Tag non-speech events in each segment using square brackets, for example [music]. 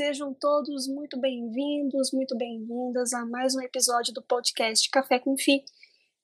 Sejam todos muito bem-vindos, muito bem-vindas a mais um episódio do podcast Café com Fi.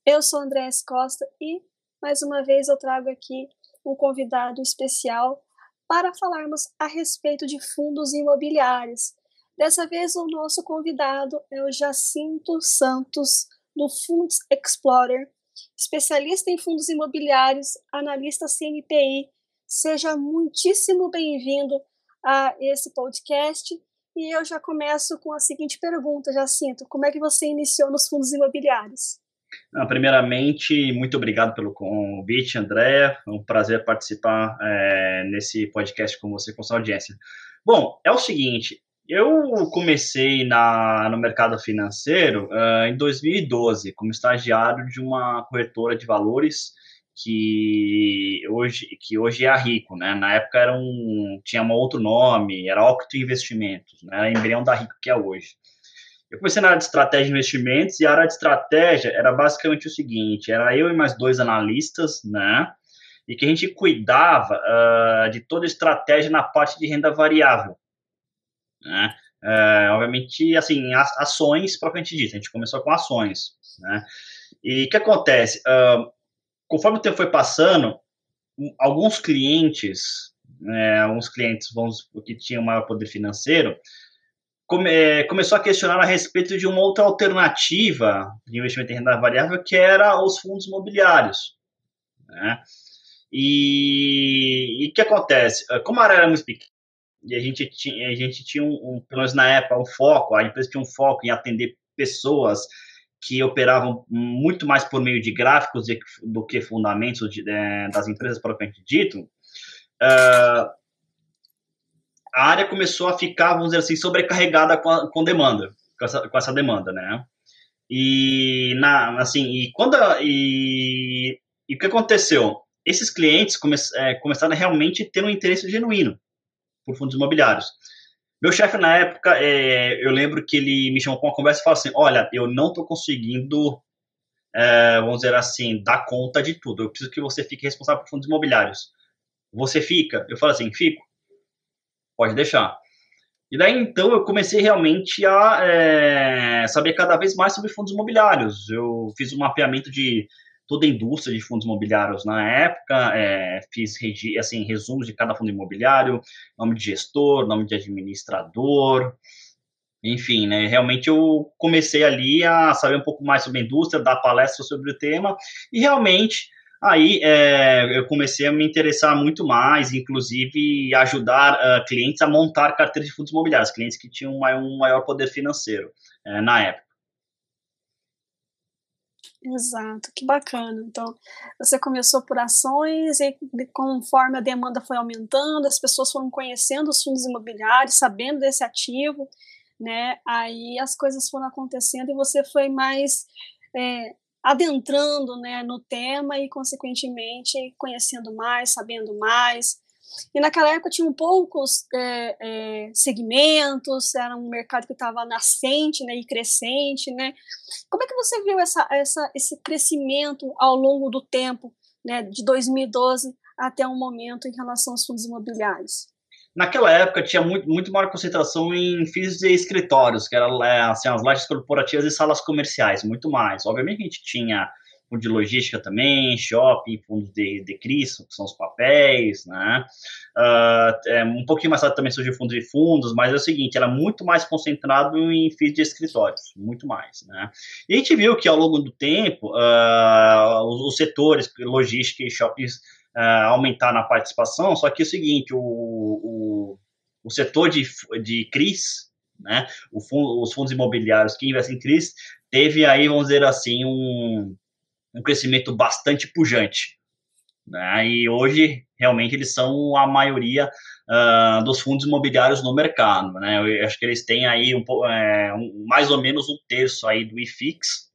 Eu sou Andréa Costa e mais uma vez eu trago aqui um convidado especial para falarmos a respeito de fundos imobiliários. Dessa vez o nosso convidado é o Jacinto Santos do Funds Explorer, especialista em fundos imobiliários, analista CNPI. Seja muitíssimo bem-vindo a esse podcast. E eu já começo com a seguinte pergunta, Jacinto: como é que você iniciou nos fundos imobiliários? Primeiramente, muito obrigado pelo convite, André. É um prazer participar é, nesse podcast com você, com sua audiência. Bom, é o seguinte, eu comecei na, no mercado financeiro uh, em 2012, como estagiário de uma corretora de valores que hoje, que hoje é a Rico, né? Na época era um, tinha um outro nome, era Octo Investimentos, né? Era embrião da Rico que é hoje. Eu comecei na área de estratégia de investimentos e a área de estratégia era basicamente o seguinte, era eu e mais dois analistas, né? E que a gente cuidava uh, de toda a estratégia na parte de renda variável, né? Uh, obviamente, assim, ações propriamente dita, a gente começou com ações, né? E o que acontece? Uh, conforme o tempo foi passando, alguns clientes, né, alguns clientes vamos, que tinham maior poder financeiro, come, é, começou a questionar a respeito de uma outra alternativa de investimento em renda variável, que era os fundos imobiliários. Né? E o que acontece? Como a área era muito pequena, e a gente tinha, a gente tinha um, um, pelo menos na época, um foco, a empresa tinha um foco em atender pessoas que operavam muito mais por meio de gráficos do que fundamentos de, é, das empresas propriamente dito, uh, a área começou a ficar, vamos dizer assim, sobrecarregada com, a, com demanda, com essa, com essa, demanda, né? E, na, assim, e quando, e, e o que aconteceu? Esses clientes come, é, começaram a realmente ter um interesse genuíno por fundos imobiliários. Meu chefe, na época, é, eu lembro que ele me chamou para uma conversa e falou assim: Olha, eu não estou conseguindo, é, vamos dizer assim, dar conta de tudo. Eu preciso que você fique responsável por fundos imobiliários. Você fica? Eu falo assim: Fico. Pode deixar. E daí então eu comecei realmente a é, saber cada vez mais sobre fundos imobiliários. Eu fiz um mapeamento de toda a indústria de fundos imobiliários na época, é, fiz assim, resumos de cada fundo imobiliário, nome de gestor, nome de administrador, enfim, né, realmente eu comecei ali a saber um pouco mais sobre a indústria, dar palestras sobre o tema, e realmente aí é, eu comecei a me interessar muito mais, inclusive ajudar uh, clientes a montar carteiras de fundos imobiliários, clientes que tinham um maior, um maior poder financeiro é, na época. Exato, que bacana. Então, você começou por ações e conforme a demanda foi aumentando, as pessoas foram conhecendo os fundos imobiliários, sabendo desse ativo, né? Aí as coisas foram acontecendo e você foi mais é, adentrando, né, no tema e consequentemente conhecendo mais, sabendo mais, e naquela época tinham poucos é, é, segmentos, era um mercado que estava nascente né, e crescente. Né? Como é que você viu essa, essa, esse crescimento ao longo do tempo, né, de 2012 até o momento, em relação aos fundos imobiliários? Naquela época tinha muito, muito maior concentração em FIIs e escritórios, que eram é, assim, as lojas corporativas e salas comerciais, muito mais. Obviamente a gente tinha fundo de logística também, shopping, fundos de, de CRIs, que são os papéis, né? Uh, é, um pouquinho mais tarde também surgiu fundo de fundos, mas é o seguinte, era muito mais concentrado em FIIs de escritórios, muito mais, né? E a gente viu que ao longo do tempo, uh, os, os, setores, logística e shoppings, uh, aumentaram a participação, só que é o seguinte, o, o, o setor de, de CRIs, né, fundo, os fundos imobiliários que investem em CRIs, teve aí, vamos dizer assim, um, um crescimento bastante pujante. Né? E hoje, realmente, eles são a maioria uh, dos fundos imobiliários no mercado. Né? Eu acho que eles têm aí um, é, um, mais ou menos um terço aí do IFIX,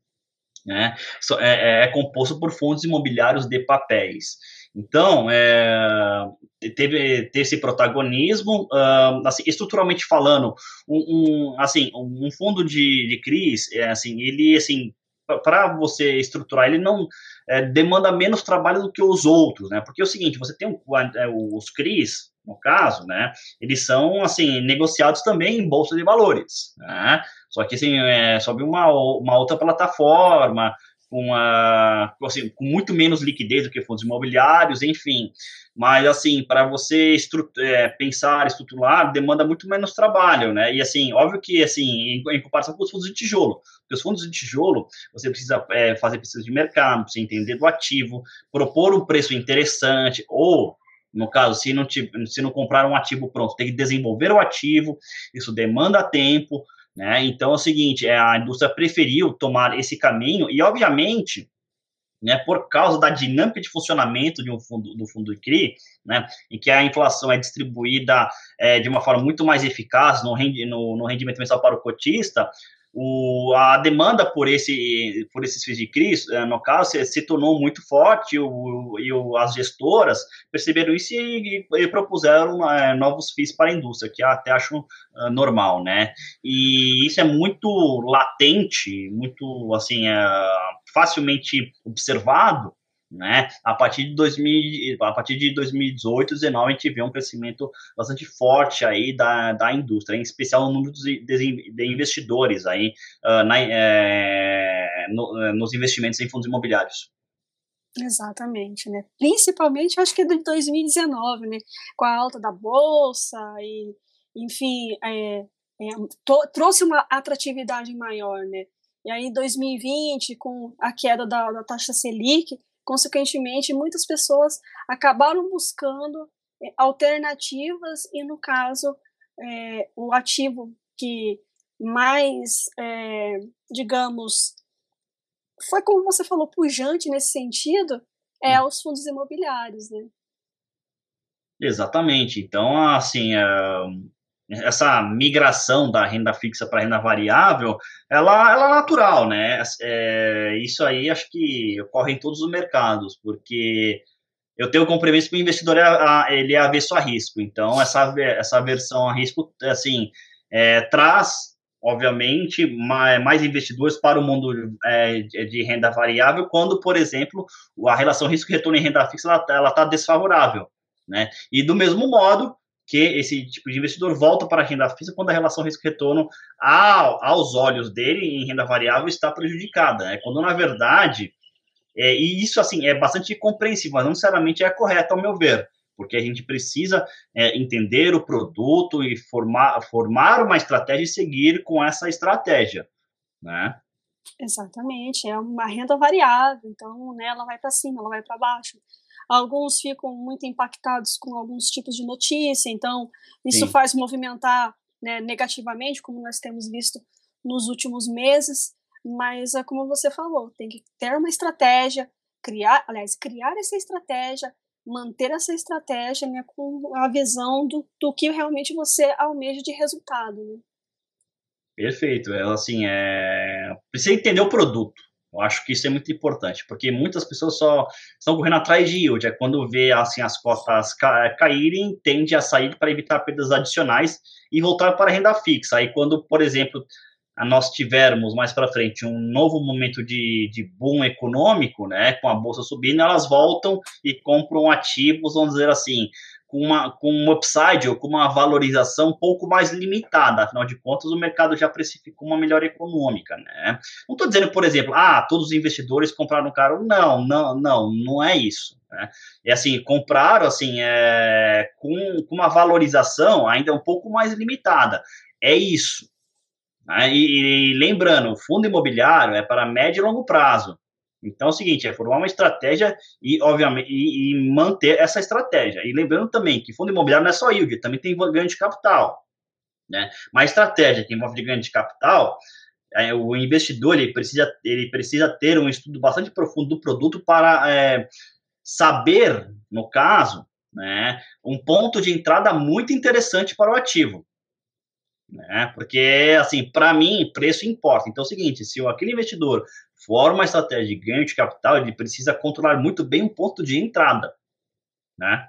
né? é, é, é composto por fundos imobiliários de papéis. Então, é, teve, teve esse protagonismo, uh, assim, estruturalmente falando, um, um, assim, um fundo de, de CRIs, é, assim, ele, assim, para você estruturar, ele não é, demanda menos trabalho do que os outros, né? Porque é o seguinte, você tem um, é, os CRIs, no caso, né? Eles são, assim, negociados também em bolsa de valores, né? Só que, assim, é, sob uma, uma outra plataforma, com, a, assim, com muito menos liquidez do que fundos imobiliários, enfim. Mas, assim, para você é, pensar, estruturar, demanda muito menos trabalho, né? E, assim, óbvio que, assim, em, em, comparação com os fundos de tijolo, porque os fundos de tijolo, você precisa é, fazer pesquisa de mercado, você entender do ativo, propor um preço interessante, ou, no caso, se não, se não comprar um ativo pronto, tem que desenvolver o ativo, isso demanda tempo, né? Então é o seguinte, é, a indústria preferiu tomar esse caminho e, obviamente, né, por causa da dinâmica de funcionamento de um fundo, do fundo CRI, né, em que a inflação é distribuída é, de uma forma muito mais eficaz no, rendi, no, no rendimento mensal para o cotista, o, a demanda por, esse, por esses FIIs de CRIs, eh, no caso, se, se tornou muito forte o, e o, as gestoras perceberam isso e, e propuseram é, novos FIIs para a indústria, que até acho uh, normal, né? E isso é muito latente, muito, assim, é, facilmente observado né? A partir de 2000, a partir de 2018, 2019, a gente vê um crescimento bastante forte aí da, da indústria, em especial no número de, investidores aí uh, na, é, no, eh, nos investimentos em fundos imobiliários. Exatamente, né? Principalmente, acho que é de 2019, né? Com a alta da bolsa e, enfim, é, é, trouxe uma atratividade maior, né? E aí, 2020, com a queda da, da taxa Selic, Consequentemente, muitas pessoas acabaram buscando é, alternativas e, no caso, é, o ativo que mais, é, digamos, foi como você falou, pujante nesse sentido, é hum. os fundos imobiliários, né? Exatamente. Então, assim, é, essa migração da renda fixa para renda variável, ela, ela é natural, né? É, isso aí acho que ocorre em todos os mercados, porque eu tenho como premissa que o investidor é, ele é avesso a risco, então essa, essa aversão a risco, assim, é, traz, obviamente, mais, mais, investidores para o mundo é, de renda variável, quando, por exemplo, a relação risco-retorno em renda fixa ela está desfavorável, né? E do mesmo modo, que esse tipo de investidor volta para a renda fixa quando a relação risco-retorno aos olhos dele em renda variável está prejudicada, né? quando na verdade, é, e isso assim é bastante compreensível, mas não necessariamente é correto ao meu ver, porque a gente precisa é, entender o produto e formar, formar uma estratégia e seguir com essa estratégia, né? Exatamente, é uma renda variável, então né, ela vai para cima, ela vai para baixo. Alguns ficam muito impactados com alguns tipos de notícia, então isso Sim. faz movimentar né, negativamente, como nós temos visto nos últimos meses. Mas é como você falou, tem que ter uma estratégia, criar, aliás, criar essa estratégia, manter essa estratégia né, com a visão do, do que realmente você almeja de resultado. Né? Perfeito. Ela assim é precisa entender o produto. Eu acho que isso é muito importante, porque muitas pessoas só estão correndo atrás de yield. É quando vê assim as cotas ca caírem, tende a sair para evitar perdas adicionais e voltar para a renda fixa. Aí quando, por exemplo, nós tivermos mais para frente um novo momento de, de boom econômico, né, com a bolsa subindo, elas voltam e compram ativos, vamos dizer assim, com, uma, com um upside ou com uma valorização um pouco mais limitada. Afinal de contas, o mercado já precificou uma melhor econômica, né? Não estou dizendo, por exemplo, ah, todos os investidores compraram caro. Não, não, não, não é isso. Né? É assim, compraram assim, é, com, com uma valorização ainda um pouco mais limitada. É isso. Né? E, e lembrando, o fundo imobiliário é para médio e longo prazo. Então é o seguinte, é formar uma estratégia e, obviamente, e, e, manter essa estratégia. E lembrando também que fundo imobiliário não é só yield, também tem ganho de capital. Né? Mas estratégia que envolve ganho de capital, é, o investidor ele precisa, ele precisa ter um estudo bastante profundo do produto para é, saber, no caso, né, um ponto de entrada muito interessante para o ativo. Né? Porque, assim, para mim, preço importa. Então é o seguinte, se aquele investidor for uma estratégia de ganho de capital, ele precisa controlar muito bem o ponto de entrada, né?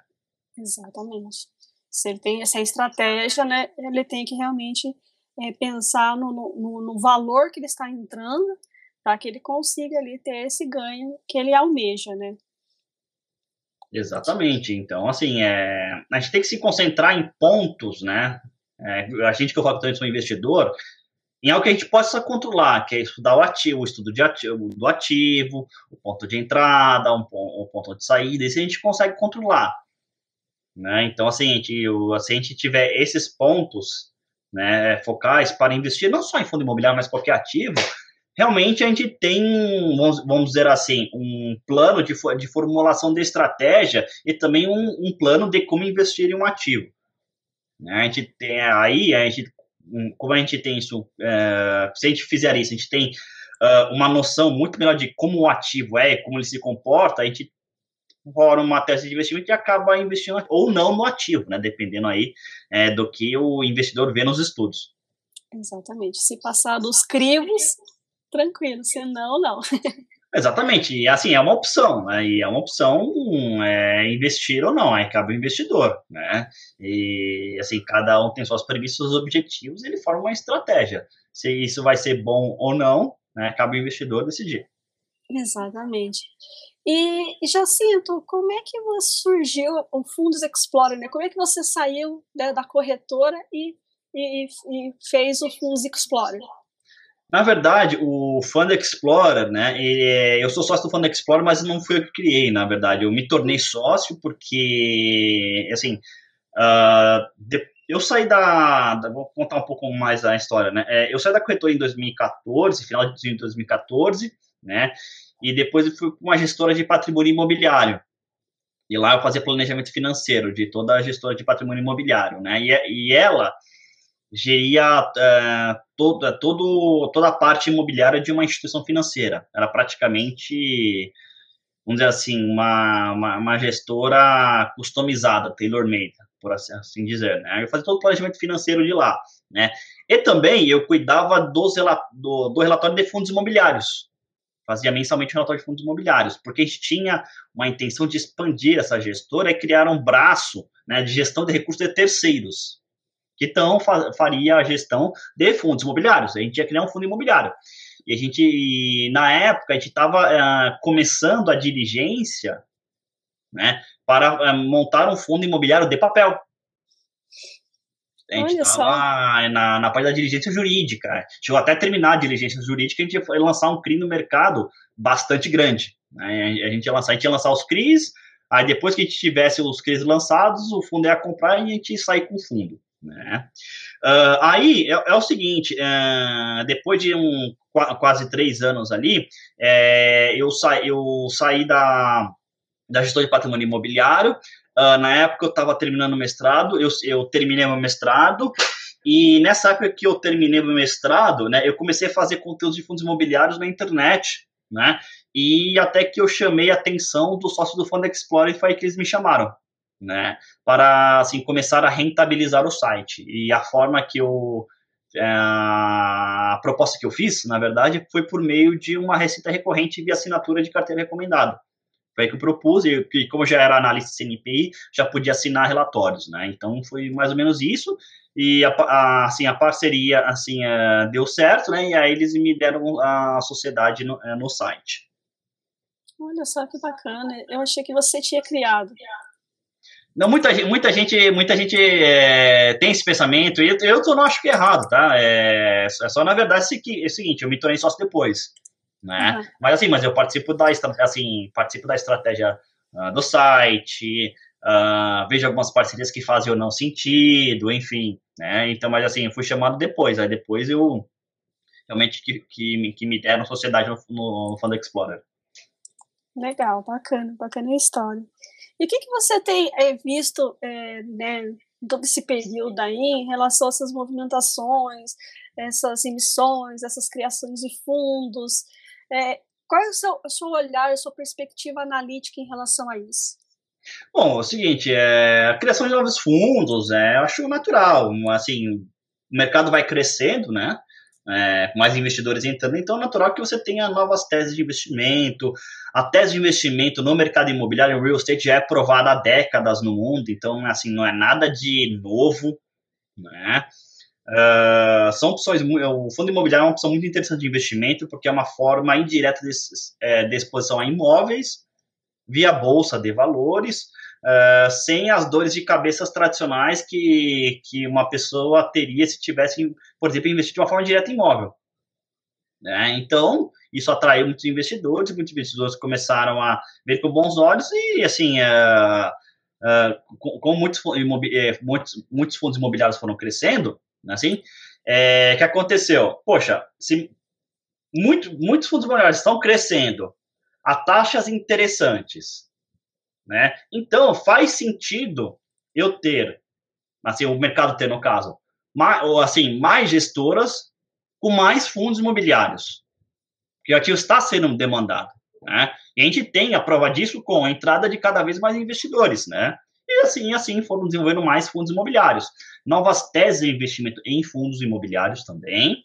Exatamente. Se ele tem essa estratégia, né, ele tem que realmente é, pensar no, no, no, valor que ele está entrando, para que ele consiga ali ter esse ganho que ele almeja, né? Exatamente. Então, assim, é, a gente tem que se concentrar em pontos, né? É, a gente que eu falo que sou investidor, em algo que a gente possa controlar, que é estudar o ativo, o estudo de ativo, do ativo, o ponto de entrada, um, um ponto de saída, isso a gente consegue controlar. Né? Então, assim, a gente, se a gente tiver esses pontos né, focais para investir, não só em fundo imobiliário, mas qualquer ativo, realmente a gente tem, vamos, vamos dizer assim, um plano de, de formulação de estratégia e também um, um plano de como investir em um ativo. Né? A gente tem aí, a gente, como a gente tem isso, é, se a gente fizer isso, a gente tem uh, uma noção muito melhor de como o ativo é, como ele se comporta, a gente forma uma tese de investimento e acaba investindo ou não no ativo, né? Dependendo aí é, do que o investidor vê nos estudos. Exatamente. Se passar dos crivos, tranquilo, senão, não. [laughs] Exatamente, e assim, é uma opção, né? E é uma opção é, investir ou não, aí cabe o investidor, né? E assim, cada um tem suas premissas, seus objetivos, ele forma uma estratégia. Se isso vai ser bom ou não, né? Cabe o investidor decidir. Exatamente. E já sinto, como é que surgiu o Fundos Explorer, né? Como é que você saiu da, da corretora e, e, e fez o Fundos Explorer? Na verdade, o Fund Explorer, né? É, eu sou sócio do Fund Explorer, mas não fui eu que criei, na verdade. Eu me tornei sócio porque, assim, uh, de, eu saí da, da, Vou contar um pouco mais a história, né? É, eu saí da corretora em 2014, final de 2014, né? E depois eu fui para uma gestora de patrimônio imobiliário. E lá eu fazia planejamento financeiro de toda a gestora de patrimônio imobiliário, né? E, e ela geria uh, toda, todo, toda a parte imobiliária de uma instituição financeira. Era praticamente, vamos dizer assim, uma, uma, uma gestora customizada, tailor-made, por assim, assim, dizer. Né? Eu fazia todo o planejamento financeiro de lá. Né? E também eu cuidava dos, do, do relatório de fundos imobiliários. Fazia mensalmente o relatório de fundos imobiliários, porque a gente tinha uma intenção de expandir essa gestora e criar um braço né, de gestão de recursos de terceiros que então faria a gestão de fundos imobiliários. A gente ia criar um fundo imobiliário. E a gente, na época, a gente estava uh, eh, começando a diligência né, para uh, montar um fundo imobiliário de papel. A gente estava na, na parte da diligência jurídica. Chegou até terminar a diligência jurídica, a gente ia lançar um CRI no mercado bastante grande. Né? A gente ia lançar, a gente ia lançar os CRIs, aí depois que a gente tivesse os CRIs lançados, o fundo ia comprar e a gente ia sair com o fundo. Né? Uh, aí é, é, o seguinte: uh, depois de um, quase três anos ali, é, eu, sa, eu saí da, da gestão de patrimônio imobiliário. Uh, na época eu estava terminando o mestrado, eu, eu terminei meu mestrado. E nessa época que eu terminei meu mestrado, né, eu comecei a fazer conteúdos de fundos imobiliários na internet, né? E até que eu chamei a atenção do sócio do Fund Explorer e foi aí que eles me chamaram né, para assim começar a rentabilizar o site. E a forma que eu é, a proposta que eu fiz, na verdade, foi por meio de uma receita recorrente via assinatura de carteira recomendada. Foi aí que eu propus, e como já era analista CNPI, já podia assinar relatórios, né? Então foi mais ou menos isso, e a, a assim, a parceria assim, é, deu certo, né? E aí eles me deram a sociedade no, é, no site. Olha só que bacana, eu achei que você tinha criado. Não, muita, muita gente, muita gente é, tem esse pensamento, e eu, eu não acho que é errado, tá? É, é só, na verdade, é o seguinte, eu me tornei sócio depois, né? Uhum. Mas assim, mas eu participo da, assim, participo da estratégia uh, do site, uh, vejo algumas parcerias que fazem ou não sentido, enfim, né? Então, mas assim, eu fui chamado depois, aí depois eu realmente que, que, que me deram sociedade no, no, no Fund Explorer. Legal, bacana, bacana a história. E o que, que você tem é, visto é, né, todo esse período aí em relação a essas movimentações, essas emissões, essas criações de fundos? É, qual é o seu, o seu olhar, a sua perspectiva analítica em relação a isso? Bom, é o seguinte, é, a criação de novos fundos, é, eu acho natural, assim, o mercado vai crescendo, né, é, mais investidores entrando, então é natural que você tenha novas teses de investimento. A tese de investimento no mercado imobiliário, real estate, já é aprovada há décadas no mundo, então, assim, não é nada de novo, né? Uh, são opções, o fundo imobiliário é uma opção muito interessante de investimento, porque é uma forma indireta de, é, de exposição a imóveis, via bolsa de valores, uh, sem as dores de cabeças tradicionais que, que uma pessoa teria se tivesse, por exemplo, investido de uma forma direta em imóvel. Né? Então, isso atraiu muitos investidores, muitos investidores começaram a ver com bons olhos e, assim, uh, uh, com, com muitos, eh, muitos, muitos fundos imobiliários foram crescendo, né, assim, é, que aconteceu? Poxa, se muito, muitos fundos imobiliários estão crescendo a taxas interessantes, né? Então, faz sentido eu ter, assim, o mercado ter, no caso, mais, ou, assim, mais gestoras com mais fundos imobiliários, que aqui está sendo demandado, né? E a gente tem a prova disso com a entrada de cada vez mais investidores, né? E assim, assim foram desenvolvendo mais fundos imobiliários. Novas teses de investimento em fundos imobiliários também.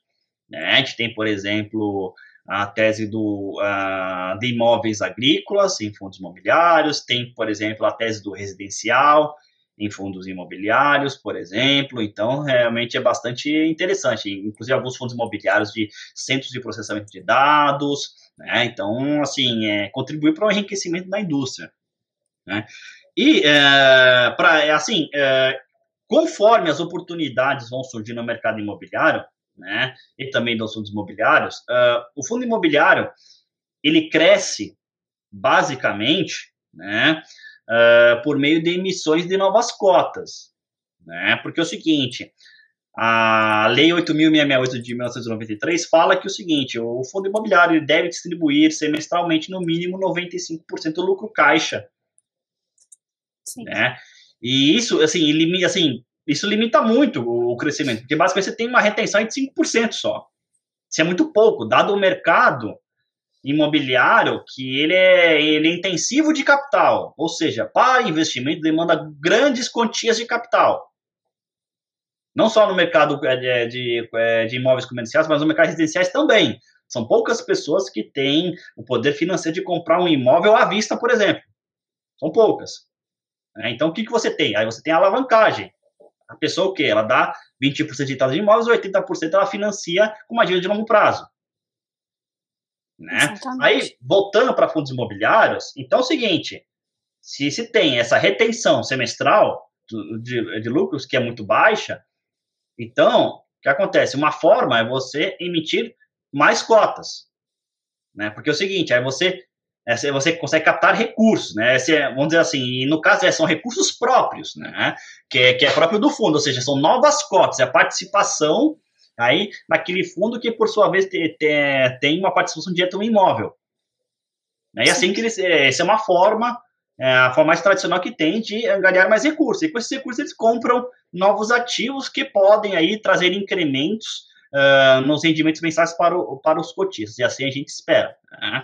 Né? A gente tem, por exemplo, a tese do, uh, de imóveis agrícolas em fundos imobiliários, tem, por exemplo, a tese do residencial em fundos imobiliários, por exemplo. Então, realmente é bastante interessante. Inclusive, alguns fundos imobiliários de centros de processamento de dados. Né? Então, assim, é, contribui para o enriquecimento da indústria. Né? E, é, para é, assim, é, conforme as oportunidades vão surgir no mercado imobiliário, né, e também dos fundos imobiliários, uh, o fundo imobiliário, ele cresce, basicamente, né, uh, por meio de emissões de novas cotas, né, porque é o seguinte, a Lei 8.668 de 1993 fala que é o seguinte, o fundo imobiliário deve distribuir semestralmente no mínimo 95% do lucro caixa Sim. Né? E isso, assim, limita, assim, isso limita muito o crescimento, porque basicamente você tem uma retenção de 5% só. Isso é muito pouco, dado o mercado imobiliário que ele é, ele é intensivo de capital, ou seja, para investimento demanda grandes quantias de capital. Não só no mercado é, de, de, é, de imóveis comerciais, mas no mercado residenciais também. São poucas pessoas que têm o poder financeiro de comprar um imóvel à vista, por exemplo. São poucas. Né? Então, o que, que você tem? Aí você tem a alavancagem. A pessoa o quê? Ela dá 20% de taxa de imóveis, 80% ela financia com uma dívida de longo prazo. Né? Aí, voltando para fundos imobiliários, então é o seguinte, se se tem essa retenção semestral de, de lucros que é muito baixa, então, o que acontece? Uma forma é você emitir mais cotas. Né? Porque é o seguinte, aí você é, você consegue captar recursos, né? Esse é, vamos dizer assim, no caso é, são recursos próprios, né? Que é, que é próprio do fundo, ou seja, são novas cotas, é a participação aí naquele fundo que, por sua vez, te, te, tem uma participação direta no imóvel. Né? E assim que eles, é, essa é uma forma, é a forma mais tradicional que tem de ganhar mais recursos. E com esses recursos eles compram novos ativos que podem aí trazer incrementos uh, nos rendimentos mensais para, o, para os cotistas. E assim a gente espera. Né?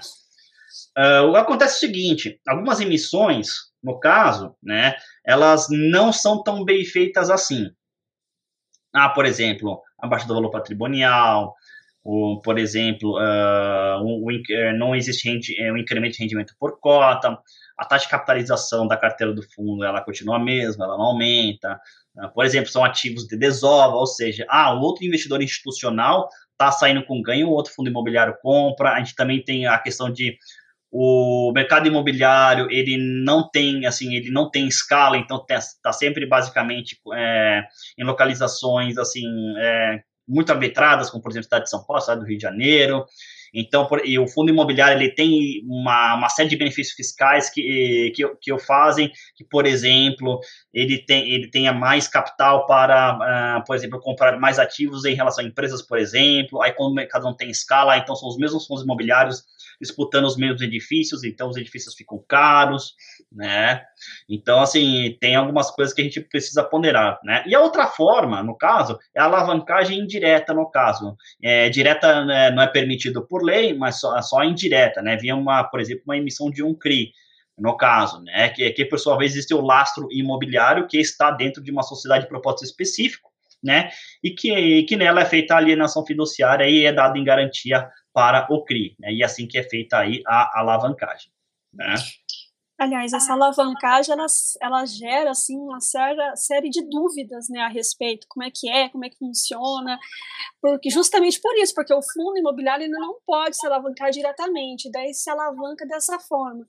Uh, o acontece é o seguinte: algumas emissões, no caso, né, elas não são tão bem feitas assim. Ah, por exemplo, a baixa do valor patrimonial, ou, por exemplo, uh, um, um, não existe um incremento de rendimento por cota, a taxa de capitalização da carteira do fundo ela continua a mesma, ela não aumenta. Uh, por exemplo, são ativos de desova, ou seja, ah, um outro investidor institucional está saindo com ganho, o outro fundo imobiliário compra. A gente também tem a questão de o mercado imobiliário ele não tem assim ele não tem escala então está sempre basicamente é, em localizações assim é, muito arbitradas como por exemplo a cidade de São Paulo a cidade do Rio de Janeiro então por, e o fundo imobiliário ele tem uma, uma série de benefícios fiscais que, que, que o fazem que por exemplo ele tem ele tenha mais capital para uh, por exemplo comprar mais ativos em relação a empresas por exemplo aí quando o mercado não tem escala então são os mesmos fundos imobiliários disputando os mesmos edifícios, então os edifícios ficam caros, né? Então, assim, tem algumas coisas que a gente precisa ponderar, né? E a outra forma, no caso, é a alavancagem indireta, no caso. É, direta né, não é permitido por lei, mas só, só indireta, né? Via uma, por exemplo, uma emissão de um CRI, no caso, né? Que, que por sua vez existe o lastro imobiliário que está dentro de uma sociedade de propósito específico, né? E que, que nela é feita a alienação fiduciária e é dado em garantia para o CRI, né? E assim que é feita aí a alavancagem, né? Aliás, essa alavancagem ela, ela gera assim uma séria, série de dúvidas né, a respeito, como é que é, como é que funciona, porque justamente por isso, porque o fundo imobiliário ainda não pode se alavancar diretamente, daí se alavanca dessa forma.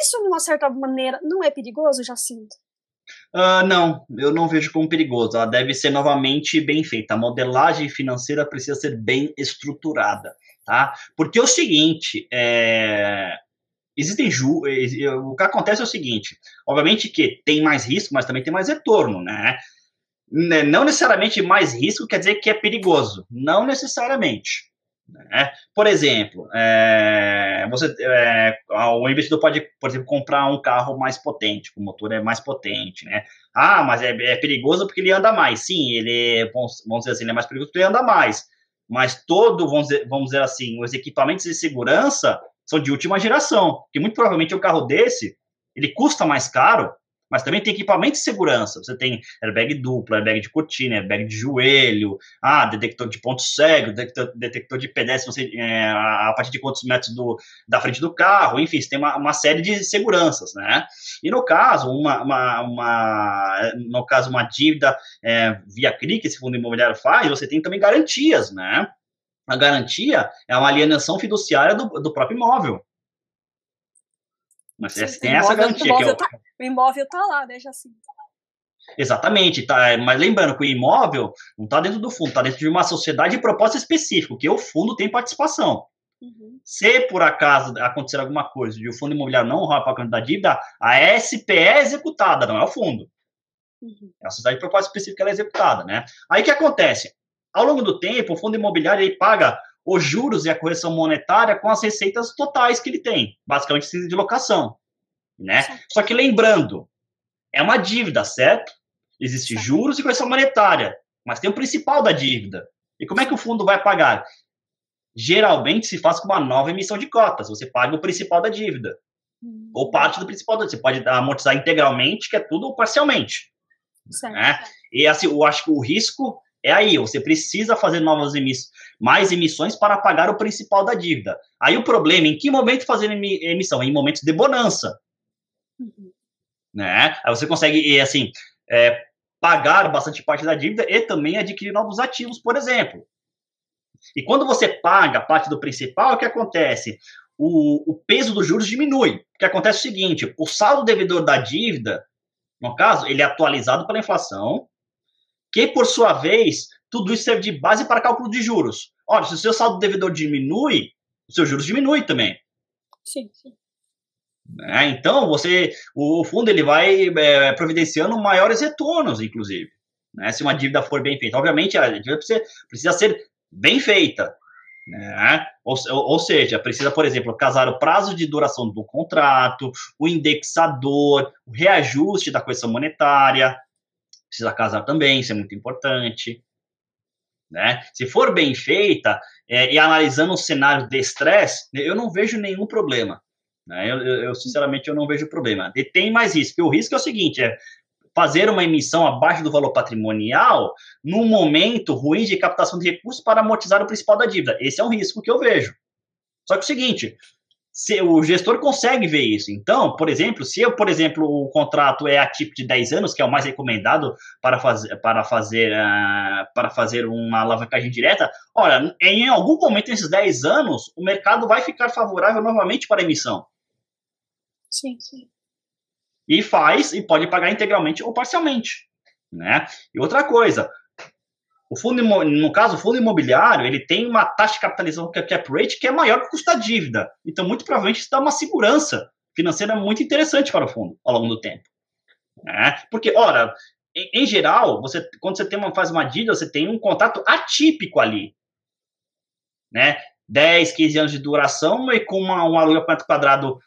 Isso, de uma certa maneira, não é perigoso, Jacinto? Uh, não, eu não vejo como perigoso. Ela deve ser novamente bem feita. A modelagem financeira precisa ser bem estruturada, tá? Porque é o seguinte, é... existem ju... o que acontece é o seguinte. Obviamente que tem mais risco, mas também tem mais retorno, né? Não necessariamente mais risco quer dizer que é perigoso. Não necessariamente. Né? Por exemplo, é, você, é, o investidor pode, por exemplo, comprar um carro mais potente, o motor é mais potente, né? Ah, mas é, é perigoso porque ele anda mais. Sim, ele, vamos, vamos dizer assim, ele é mais perigoso porque ele anda mais. Mas todo, vamos dizer, vamos dizer assim, os equipamentos de segurança são de última geração, que muito provavelmente um carro desse, ele custa mais caro, mas também tem equipamento de segurança. Você tem airbag duplo, airbag de cortina, airbag de joelho, ah, detector de ponto cego, detector, detector de pedestre, você, é, a partir de quantos metros do, da frente do carro, enfim, você tem uma, uma série de seguranças, né? E no caso, uma, uma, uma no caso, uma dívida é, via CRI que esse fundo imobiliário faz, você tem também garantias, né? A garantia é uma alienação fiduciária do, do próprio imóvel. Mas Sim, tem essa garantia. O imóvel, que é o... tá, o imóvel tá lá, né, Jacinto? Exatamente, tá, mas lembrando que o imóvel não está dentro do fundo, está dentro de uma sociedade de propósito específico, que o fundo tem participação. Uhum. Se por acaso acontecer alguma coisa e o fundo imobiliário não honrar o pagamento da dívida, a SPE é executada, não é o fundo. Uhum. É a sociedade de propósito específico que ela é executada, né? Aí o que acontece? Ao longo do tempo, o fundo imobiliário ele paga os juros e a correção monetária com as receitas totais que ele tem, basicamente de locação, né? Só que lembrando, é uma dívida, certo? Existe certo. juros e correção monetária, mas tem o principal da dívida. E como é que o fundo vai pagar? Geralmente se faz com uma nova emissão de cotas. Você paga o principal da dívida. Hum. Ou parte do principal da dívida. Você pode amortizar integralmente, que é tudo, ou parcialmente. Certo. Né? E assim, eu acho que o risco é aí, você precisa fazer novas emissões, mais emissões para pagar o principal da dívida. Aí o problema, em que momento fazer emissão? Em momentos de bonança. Uhum. Né? Aí você consegue, assim, é, pagar bastante parte da dívida e também adquirir novos ativos, por exemplo. E quando você paga parte do principal, o que acontece? O, o peso dos juros diminui. O que acontece é o seguinte, o saldo devedor da dívida, no caso, ele é atualizado pela inflação, que, por sua vez, tudo isso serve de base para cálculo de juros. Olha, se o seu saldo devedor diminui, os seus juros diminuem também. Sim, sim. É, então, você, o fundo ele vai é, providenciando maiores retornos, inclusive, né, se uma dívida for bem feita. Obviamente, a dívida precisa, precisa ser bem feita. Né? Ou, ou, seja, precisa, por exemplo, casar o prazo de duração do contrato, o indexador, o reajuste da correção monetária, precisa casar também, isso é muito importante. Né? Se for bem feita é, e analisando um cenário de estresse, eu não vejo nenhum problema. Né? Eu, eu, sinceramente, eu não vejo problema. E tem mais risco. O risco é o seguinte: é fazer uma emissão abaixo do valor patrimonial num momento ruim de captação de recursos para amortizar o principal da dívida. Esse é um risco que eu vejo. Só que é o seguinte, se, o gestor consegue ver isso. Então, por exemplo, se eu, por exemplo, o contrato é a tipo de 10 anos, que é o mais recomendado para fazer, para fazer, uh, para fazer uma alavancagem direta, olha, em algum momento nesses 10 anos, o mercado vai ficar favorável novamente para a emissão. Sim, sim. E faz, e pode pagar integralmente ou parcialmente. Né? E outra coisa, o fundo, no caso, o fundo imobiliário, ele tem uma taxa de capitalização que é cap rate que é maior que o custo da dívida. Então, muito provavelmente, isso dá uma segurança financeira muito interessante para o fundo ao longo do tempo. Né? Porque, ora, em, em, geral, você, quando você tem uma, faz uma dívida, você tem um contrato atípico ali. Né? 10, 15 anos de duração e com uma, um aluguel por metro quadrado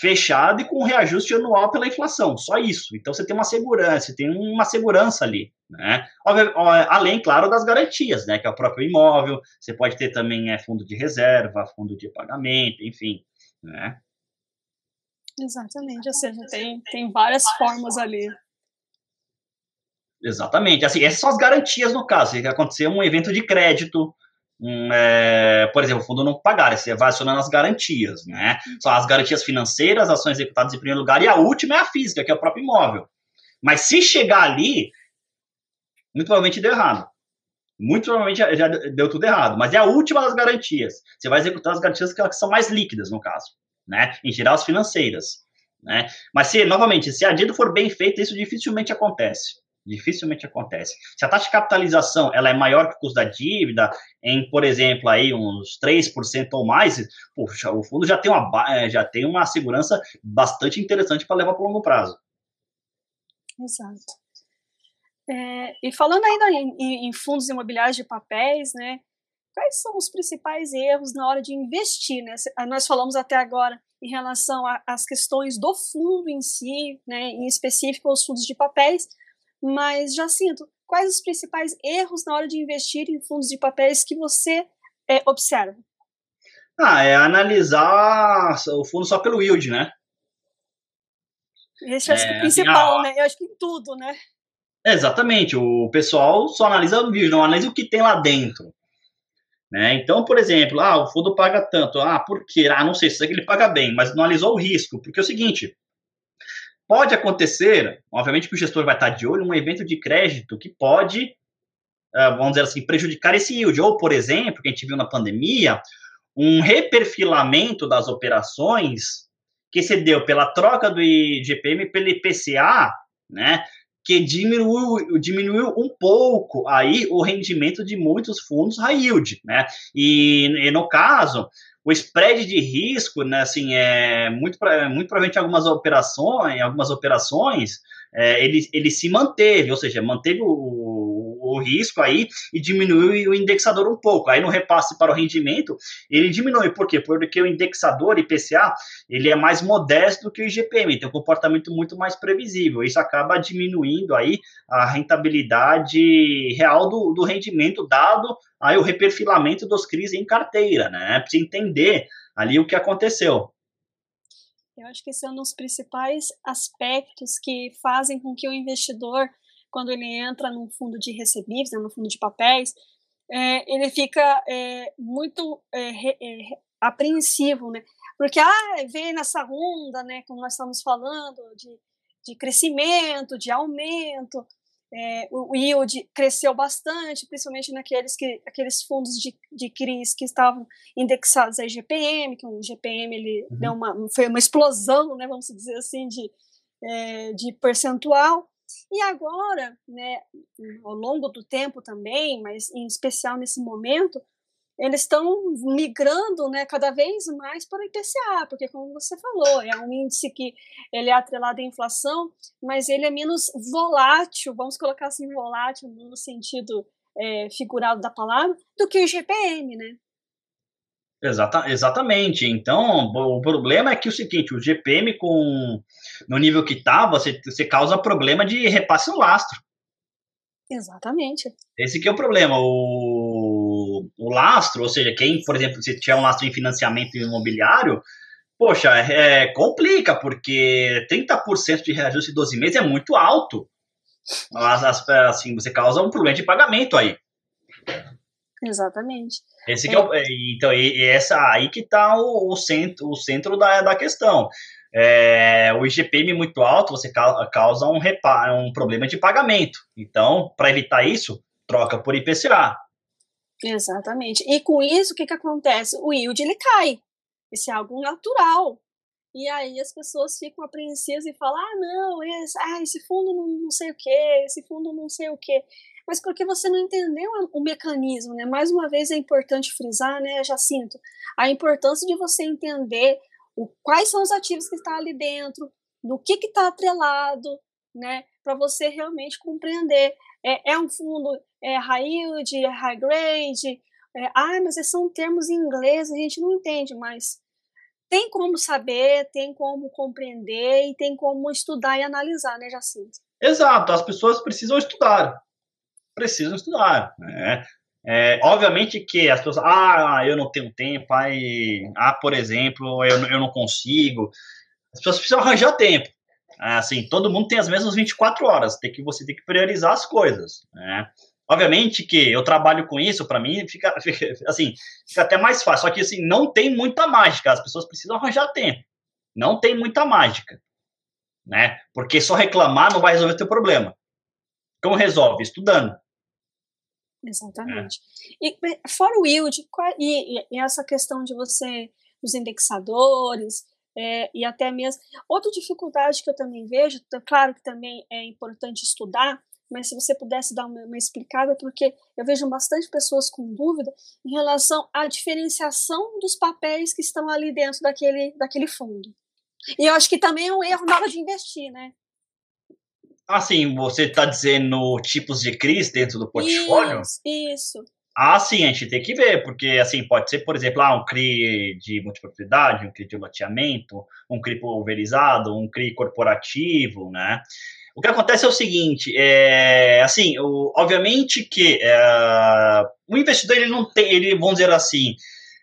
fechado e com reajuste anual pela inflação, só isso. Então você tem uma segurança, você tem uma segurança ali, né? Além, claro, das garantias, né? Que é o próprio imóvel, você pode ter também é, fundo de reserva, fundo de pagamento, enfim, né? Exatamente, ou seja, tem, tem várias formas ali. Exatamente, assim, essas são as garantias no caso, se acontecer um evento de crédito, é, por exemplo, o fundo não pagar, você vai acionando as garantias, né? São as garantias financeiras, ações executadas em primeiro lugar, e a última é a física, que é o próprio imóvel. Mas se chegar ali, muito provavelmente deu errado. Muito provavelmente já, deu tudo errado. Mas é a última das garantias. Você vai executar as garantias que são mais líquidas, no caso. Né? Em geral, as financeiras. Né? Mas se, novamente, se a dívida for bem feita, isso dificilmente acontece. Dificilmente acontece. Se a taxa de capitalização ela é maior que o custo da dívida, em, por exemplo, aí uns 3% ou mais, o fundo já tem uma, eh, já tem uma segurança bastante interessante para levar para o longo prazo. Exato. É, e falando ainda em, em, fundos imobiliários de papéis, né? Quais são os principais erros na hora de investir? Né? Nós falamos até agora em relação às questões do fundo em si, né? Em específico os fundos de papéis, mas, Jacinto, quais os principais erros na hora de investir em fundos de papéis que você é, observa? Ah, é analisar o fundo só pelo yield, né? Esse é, acho que é o principal, assim, ah, né? Eu acho que em tudo, né? Exatamente. O pessoal só analisa o vídeo, não analisa o que tem lá dentro. Né? Então, por exemplo, ah, o fundo paga tanto. Ah, por quê? Ah, não sei se ele paga bem, mas não analisou o risco. Porque é o seguinte, Pode acontecer, obviamente que o gestor vai estar de olho, um evento de crédito que pode, eh, vamos dizer assim, prejudicar esse yield. Ou, por exemplo, que a gente viu na pandemia, um reperfilamento das operações que se deu pela troca do IGPM pelo IPCA, né, que diminuiu, diminuiu um pouco aí o rendimento de muitos fundos high yield, né? E, e no caso, o spread de risco, né, assim, é muito, muito provavelmente algumas operações, algumas operações, é, ele, ele se manteve, ou seja, manteve o, o risco aí e diminuiu o indexador um pouco. Aí no repasse para o rendimento, ele diminui. Por quê? Porque o indexador IPCA, ele é mais modesto do que o IGPM, tem um comportamento muito mais previsível. Isso acaba diminuindo aí a rentabilidade real do, do rendimento dado aí o reperfilamento dos CRIs em carteira, né? Para entender ali o que aconteceu. Eu acho que esse é um dos principais aspectos que fazem com que o investidor, quando ele entra num fundo de recebíveis, né, no fundo de papéis, é, ele fica é, muito é, é, apreensivo, né? Porque ah, vem nessa onda, né, como nós estamos falando, de, de crescimento, de aumento, é, o yield cresceu bastante, principalmente naqueles que, aqueles fundos de, de CRIs que estavam indexados a IGPM, que o IGPM ele uhum. deu uma, foi uma explosão, né, vamos dizer assim, de, é, de percentual. E agora, né, ao longo do tempo também, mas em especial nesse momento, eles estão migrando né, cada vez mais para o IPCA, porque como você falou, é um índice que ele é atrelado à inflação, mas ele é menos volátil, vamos colocar assim, volátil no sentido é, figurado da palavra, do que o GPM, né? Exata, exatamente. Então, o problema é que o seguinte, o GPM com no nível que está, você, você causa problema de repasse no lastro. Exatamente. Esse que é o problema. O, o lastro, ou seja, quem, por exemplo, se tiver um lastro em financiamento imobiliário, poxa, é, complica, porque 30% de reajuste em 12 meses é muito alto. assim, você causa um problema de pagamento aí. Exatamente. Esse é. é, então, e, essa aí que está o, o, centro, o centro da, da questão é, o IGPM muito alto, você causa um, reparo, um problema de pagamento. Então, para evitar isso, troca por IPCA. Exatamente. E com isso, o que, que acontece? O yield ele cai. Isso é algo natural. E aí as pessoas ficam apreensivas e falam: ah, não, esse, ah, esse fundo não, não sei o que, esse fundo não sei o que. Mas porque você não entendeu o mecanismo, né? Mais uma vez é importante frisar, né, Jacinto, a importância de você entender o, quais são os ativos que estão ali dentro, no que está atrelado, né, para você realmente compreender. É, é, um fundo é high yield, é high grade, é, ah, mas esses são termos em inglês, a gente não entende, mas tem como saber, tem como compreender e tem como estudar e analisar, né, Jacinto? Exato, as pessoas precisam estudar, precisam estudar, né? É, obviamente que as pessoas, ah, eu não tenho tempo, aí, ah, por exemplo, eu, eu não consigo. As pessoas precisam arranjar tempo. Assim, todo mundo tem as mesmas 24 horas, tem que você tem que priorizar as coisas, né? Obviamente que eu trabalho com isso, para mim fica, [laughs] fica, assim, fica até mais fácil. Só que assim, não tem muita mágica, as pessoas precisam arranjar tempo. Não tem muita mágica, né? Porque só reclamar não vai resolver o teu problema. Como resolve? Estudando. Exatamente. É. E fora o yield, e, e, essa questão de você, os indexadores, é, e até mesmo. Outra dificuldade que eu também vejo, claro que também é importante estudar, mas se você pudesse dar uma, uma, explicada, porque eu vejo bastante pessoas com dúvida em relação à diferenciação dos papéis que estão ali dentro daquele, daquele fundo. E eu acho que também é um erro na hora de investir, né? Assim, você está dizendo tipos de CRIs dentro do portfólio? Isso, isso. Ah, sim, a gente tem que ver, porque assim, pode ser, por exemplo, ah, um CRI de multipropriedade, um CRI de loteamento, um CRI pulverizado, um CRI corporativo, né? O que acontece é o seguinte, é, assim, o, obviamente que é, o investidor, ele não tem, ele, vamos dizer assim,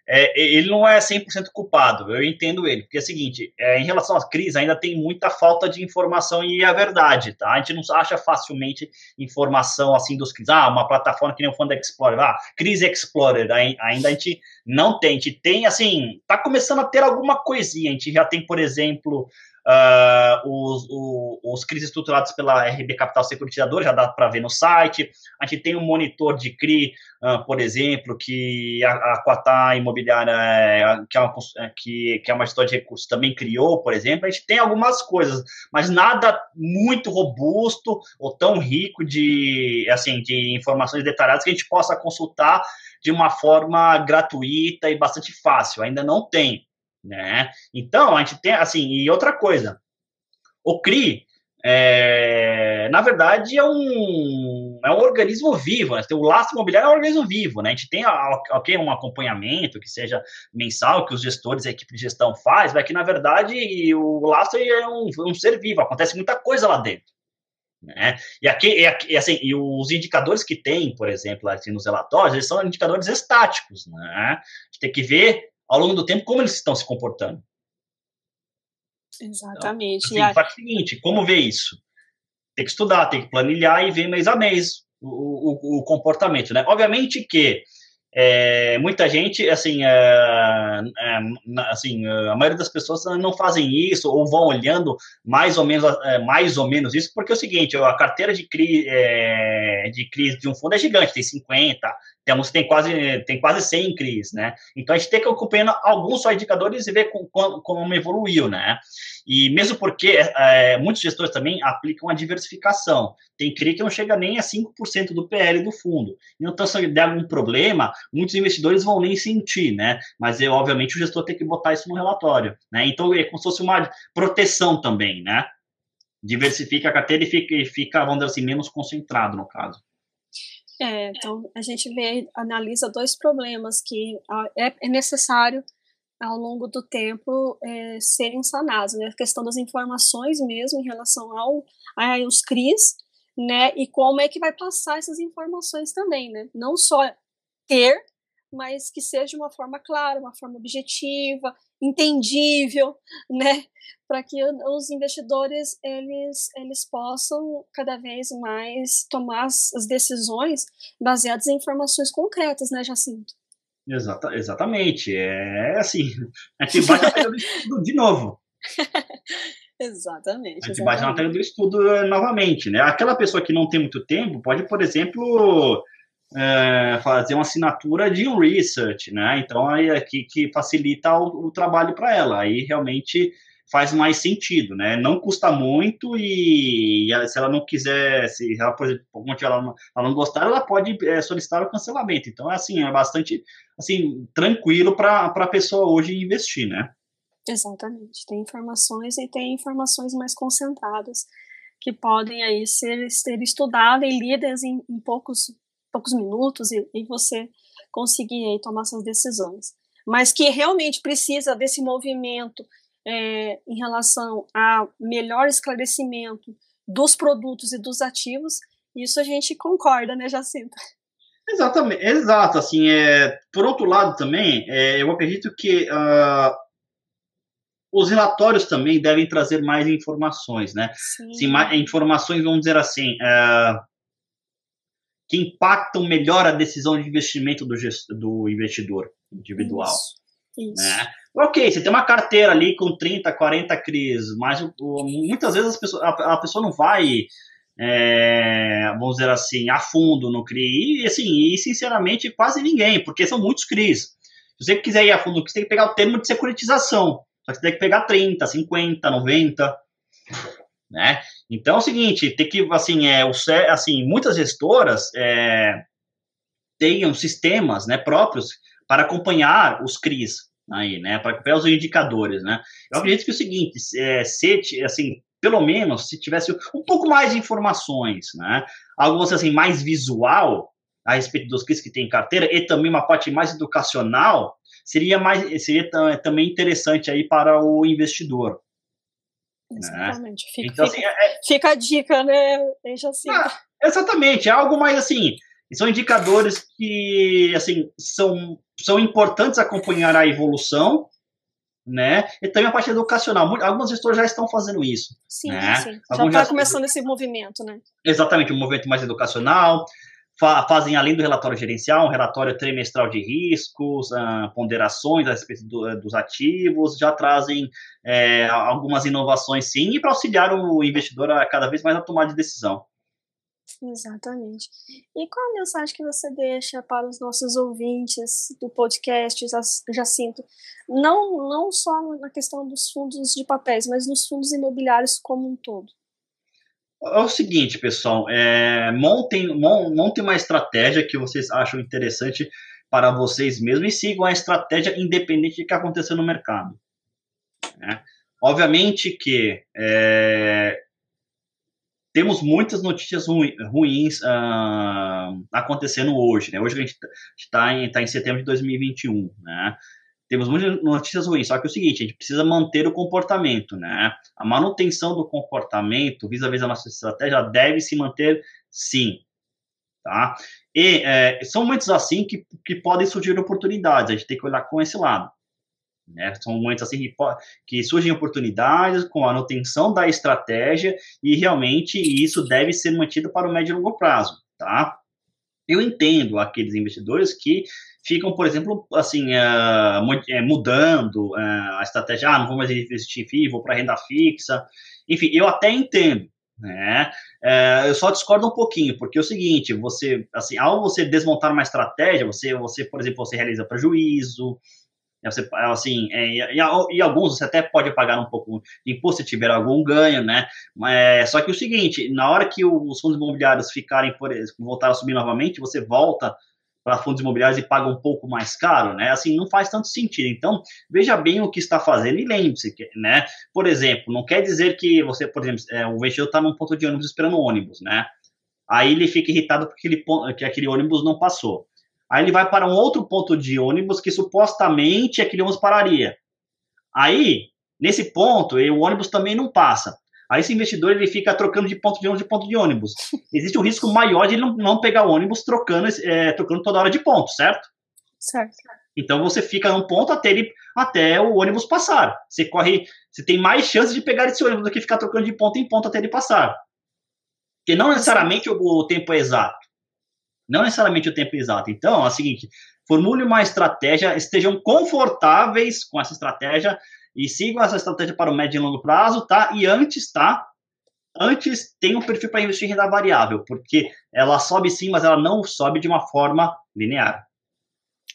é, ele não é 100% culpado, eu entendo ele, porque é o seguinte, é, em relação à crise, ainda tem muita falta de informação e a verdade, tá? A gente não acha facilmente informação, assim, dos crises, ah, uma plataforma que nem o Fundo Explorer, ah, Crise Explorer, ainda a gente não tem, a gente tem, assim, tá começando a ter alguma coisinha, a gente já tem, por exemplo, Uh, os, os, os CRIs estruturados pela RB Capital Securitizadora, já dá para ver no site. A gente tem um monitor de CRI, uh, por exemplo, que a, a Quatá Imobiliária, é, que, é uma, é, que, que é uma gestora de recursos, também criou, por exemplo. A gente tem algumas coisas, mas nada muito robusto ou tão rico de, assim, de informações detalhadas que a gente possa consultar de uma forma gratuita e bastante fácil. Ainda não tem né? Então, a gente tem, assim, e outra coisa, o CRI, é, na verdade, é um, é um organismo vivo, né? O lastro imobiliário é um organismo vivo, né? A gente tem, ok, um acompanhamento que seja mensal, que os gestores, a equipe de gestão faz, mas que, na verdade, o lastro é um, um ser vivo, acontece muita coisa lá dentro. Né? E aqui, e, aqui, assim, e os indicadores que tem, por exemplo, assim, nos relatórios, eles são indicadores estáticos, né? A gente tem que ver ao longo do tempo como eles estão se comportando. Exatamente. Então, assim, faz o seguinte, como ver isso? Tem que estudar, tem que planilhar e ver mês a mês o, o, o comportamento, né? Obviamente que é, muita gente, assim, é, é, assim, a maioria das pessoas não fazem isso ou vão olhando mais ou menos, é, mais ou menos isso, porque é o seguinte, a carteira de crise, é, de crise de um fundo é gigante, tem 50, temos, tem quase, tem quase 100 CRIs, né? Então, a gente tem que acompanhar alguns só indicadores e ver com, com, como evoluiu, né? E mesmo porque é, muitos gestores também aplicam a diversificação. Tem CRI que não chega nem a 5% do PL do fundo. Então, se der algum problema, muitos investidores vão nem sentir, né? Mas, é, obviamente, o gestor tem que botar isso no relatório, né? Então, é como se fosse uma proteção também, né? Diversifica a carteira e fica, fica vamos dizer assim, menos concentrado, no caso. É, então a gente vê, analisa dois problemas que é, é necessário ao longo do tempo é, serem sanados, né? A questão das informações mesmo em relação ao, aos CRIs, né? E como é que vai passar essas informações também, né? Não só ter, mas que seja uma forma clara, uma forma objetiva, entendível, né, para que os investidores eles eles possam cada vez mais tomar as decisões baseadas em informações concretas, né, Jacinto? Exata, exatamente. É assim, a gente bate na tela do estudo de novo. [laughs] exatamente. A gente bate na tela do estudo novamente, né? Aquela pessoa que não tem muito tempo pode, por exemplo, é, fazer uma assinatura de um research, né? Então aí aqui que facilita o, o trabalho para ela. Aí realmente faz mais sentido, né? Não custa muito e, e se ela não quiser, se ela, por exemplo, por ela não, ela não gostar, ela pode é, solicitar o cancelamento. Então, é assim, é bastante assim, tranquilo para a pessoa hoje investir, né? Exatamente. Tem informações e tem informações mais concentradas que podem aí ser, ser estudadas e lidas em, em poucos poucos minutos e, e você conseguir aí, tomar suas decisões. Mas que realmente precisa desse movimento é, em relação a melhor esclarecimento dos produtos e dos ativos, isso a gente concorda, né, Jacinta? Exatamente, exato. Assim, é, por outro lado também, é, eu acredito que uh, os relatórios também devem trazer mais informações, né? Sim. Assim, mais, informações, vamos dizer assim, uh, que impactam melhor a decisão de investimento do, do investidor individual. Isso. Isso. Né? Ok, você tem uma carteira ali com 30, 40 CRIs, mas muitas vezes pessoas, a, a, pessoa não vai, é, vamos dizer assim, a fundo no CRI, e assim, e sinceramente quase ninguém, porque são muitos CRIs. Se você quiser ir a fundo, você tem que pegar o termo de securitização, só que você tem que pegar 30, 50, 90, né? Então é o seguinte, tem que, assim, é, o, assim muitas gestoras é, tenham sistemas né, próprios para acompanhar os CRIs, aí, né, para acompanhar os indicadores, né. Eu acredito que é o seguinte, é, se, assim, pelo menos, se tivesse um pouco mais de informações, né, algo assim, mais visual a respeito dos CRIs que tem em carteira e também uma parte mais educacional, seria mais seria também interessante aí para o investidor. Né? Exatamente. Né? Fica, então, fica, assim, é, é, fica, a dica, né? Deixa assim. Ah, exatamente, é algo mais assim. São indicadores que assim são, são importantes acompanhar a evolução, né? E também a parte educacional. Algumas gestoras já estão fazendo isso. Sim, né? sim. já está começando esse movimento, né? Exatamente, um movimento mais educacional fa fazem, além do relatório gerencial, um relatório trimestral de riscos, uh, ponderações a respeito do, uh, dos ativos, já trazem é, algumas inovações, sim, e para auxiliar o investidor a cada vez mais a tomar de decisão. Exatamente. E qual a mensagem que você deixa para os nossos ouvintes do podcast, Jacinto? Não, não só na questão dos fundos de papéis, mas nos fundos imobiliários como um todo. É o seguinte, pessoal, é, montem, montem uma estratégia que vocês acham interessante para vocês mesmos e sigam a estratégia independente do que aconteça no mercado. Né? Obviamente que é, temos muitas notícias ruins uh, acontecendo hoje. Né? Hoje a gente está em, tá em setembro de 2021. Né? Temos muitas notícias ruins, só que é o seguinte, a gente precisa manter o comportamento, né? A manutenção do comportamento vis-à-vis -vis da nossa estratégia deve se manter sim, tá? E é, são momentos assim que, que podem surgir oportunidades, a gente tem que olhar com esse lado. Né? São momentos assim que, que surgem oportunidades com a manutenção da estratégia e realmente isso deve ser mantido para o médio e longo prazo, tá? Eu entendo aqueles investidores que ficam, por exemplo, assim, uh, mudando uh, a estratégia, ah, não vou mais investir em FII, vou para renda fixa. Enfim, eu até entendo, né? Uh, eu só discordo um pouquinho, porque é o seguinte, você, assim, ao você desmontar uma estratégia, você, você por exemplo, você realiza prejuízo, você, assim, é, e, e, alguns você até pode pagar um pouco de imposto se tiver algum ganho, né? Mas, só que é o seguinte, na hora que os fundos imobiliários ficarem, por voltar a subir novamente, você volta para fundos imobiliários e paga um pouco mais caro, né? Assim, não faz tanto sentido. Então, veja bem o que está fazendo e lembre-se, né? Por exemplo, não quer dizer que você, por exemplo, é, o investidor está num ponto de ônibus esperando ônibus, né? Aí ele fica irritado porque ele, que aquele ônibus não passou. Aí ele vai para um outro ponto de ônibus que supostamente aquele ônibus pararia. Aí, nesse ponto, o ônibus também não passa. Aí esse investidor ele fica trocando de ponto de ônibus de ponto de ônibus. Existe um risco maior de ele não, não pegar o ônibus trocando, é, trocando toda hora de ponto, certo? Certo. Então você fica num ponto até, ele, até o ônibus passar. Você corre, você tem mais chance de pegar esse ônibus do que ficar trocando de ponto em ponto até ele passar. Porque não necessariamente o, o tempo é exato. Não necessariamente o tempo exato. Então, é o seguinte, formule uma estratégia, estejam confortáveis com essa estratégia e sigam essa estratégia para o médio e longo prazo, tá? E antes, tá? Antes tem um perfil para investir em renda variável, porque ela sobe sim, mas ela não sobe de uma forma linear.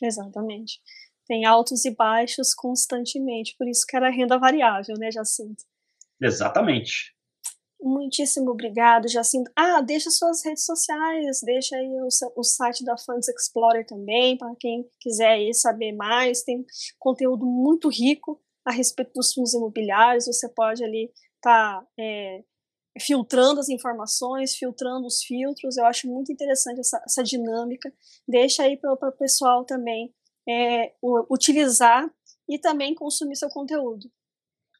Exatamente. Tem altos e baixos constantemente, por isso que era renda variável, né, Jacinto? Exatamente. Muitíssimo obrigado, Jacinto. Ah, deixa suas redes sociais, deixa aí o, o site da Funds Explorer também, para quem quiser aí saber mais. Tem conteúdo muito rico a respeito dos fundos imobiliários, você pode ali estar tá, é, filtrando as informações, filtrando os filtros. Eu acho muito interessante essa, essa dinâmica. Deixa aí para o pessoal também é, utilizar e também consumir seu conteúdo.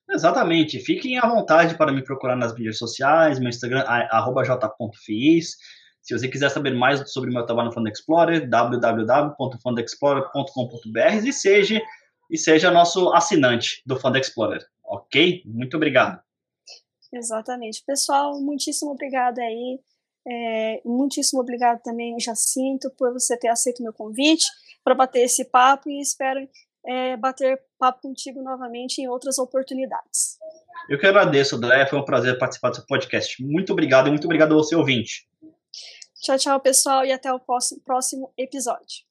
Exatamente. Fiquem à vontade para me procurar nas mídias sociais, meu Instagram, arroba j.fiz. Se você quiser saber mais sobre o meu trabalho no Fund Explorer, www.fundexplorer.com.br e seja e seja nosso assinante do Fund Explorer, ok? Muito obrigado. Exatamente. Pessoal, muitíssimo obrigado aí. É, muitíssimo obrigado também, Jacinto, por você ter aceito o meu convite para bater esse papo e espero é, bater papo contigo novamente em outras oportunidades. Eu que agradeço, André. Foi um prazer participar do seu podcast. Muito obrigado e muito obrigado ao seu ouvinte. Tchau, tchau, pessoal, e até o próximo episódio.